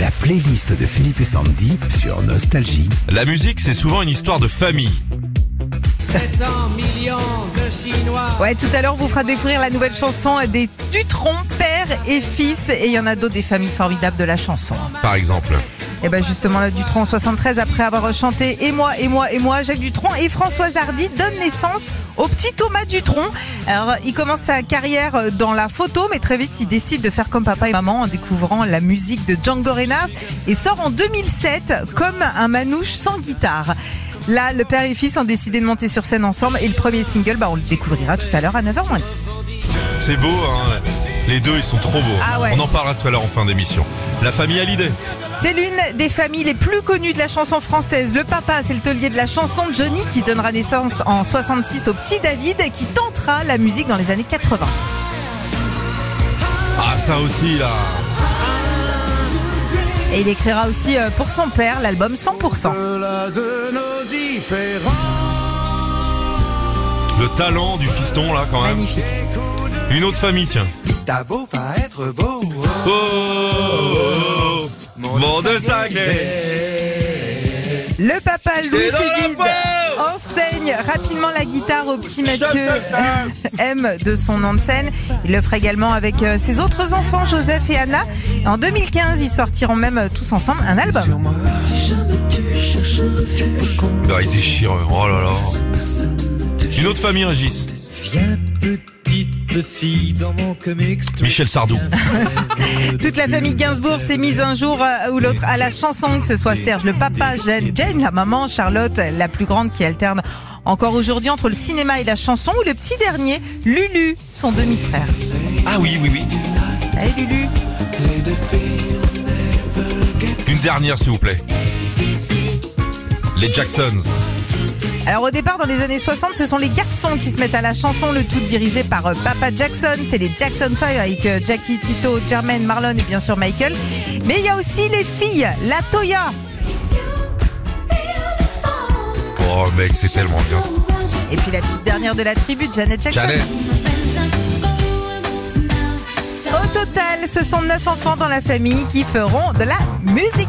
La playlist de Philippe et Sandy sur Nostalgie. La musique, c'est souvent une histoire de famille. 700 millions de Chinois. Ouais, tout à l'heure, on vous fera découvrir la nouvelle chanson des Dutron, père et fils. Et il y en a d'autres des familles formidables de la chanson. Par exemple. Et ben justement, là, Dutron en 73, après avoir chanté Et moi, et moi, et moi, Jacques Dutron et Françoise Hardy donnent naissance au petit Thomas Dutron. Alors, il commence sa carrière dans la photo, mais très vite, il décide de faire comme papa et maman en découvrant la musique de Django Reinhardt et sort en 2007 comme un manouche sans guitare. Là, le père et fils ont décidé de monter sur scène ensemble et le premier single, bah, on le découvrira tout à l'heure à 9h10. C'est beau, hein. Les deux, ils sont trop beaux. Ah ouais. On en parlera tout à l'heure en fin d'émission. La famille Hallyday. C'est l'une des familles les plus connues de la chanson française. Le papa, c'est le taulier de la chanson Johnny qui donnera naissance en 66 au petit David qui tentera la musique dans les années 80. Ah, ça aussi, là. Et il écrira aussi euh, pour son père l'album 100%. de nos différents. Le talent du fiston, là, quand même. Magnifique. Une autre famille, tiens. T'as beau pas être beau, Oh, oh, oh, oh. Monde sacré. Le papa Louis enseigne rapidement la guitare au petit Mathieu M de son nom de scène. Il le fera également avec euh, ses autres enfants Joseph et Anna. En 2015, ils sortiront même euh, tous ensemble un album. Ah, il déchire. Oh là là. Une autre famille, Régis. Viens petite fille dans mon comics. Michel Sardou. Toute la famille Gainsbourg s'est mise un jour euh, ou l'autre à la chanson, que ce soit Serge le papa, Jane, Jane la maman, Charlotte la plus grande qui alterne encore aujourd'hui entre le cinéma et la chanson, ou le petit dernier, Lulu, son demi-frère. Ah oui, oui, oui. Allez Lulu Une dernière, s'il vous plaît. Les Jacksons. Alors au départ, dans les années 60, ce sont les garçons qui se mettent à la chanson, le tout dirigé par euh, Papa Jackson. C'est les Jackson 5 avec euh, Jackie, Tito, Jermaine, Marlon et bien sûr Michael. Mais il y a aussi les filles, la Toya. Oh, mec, c'est tellement bien. Et puis la petite dernière de la tribu, Janet Jackson. Janet. Au total, ce sont neuf enfants dans la famille qui feront de la musique.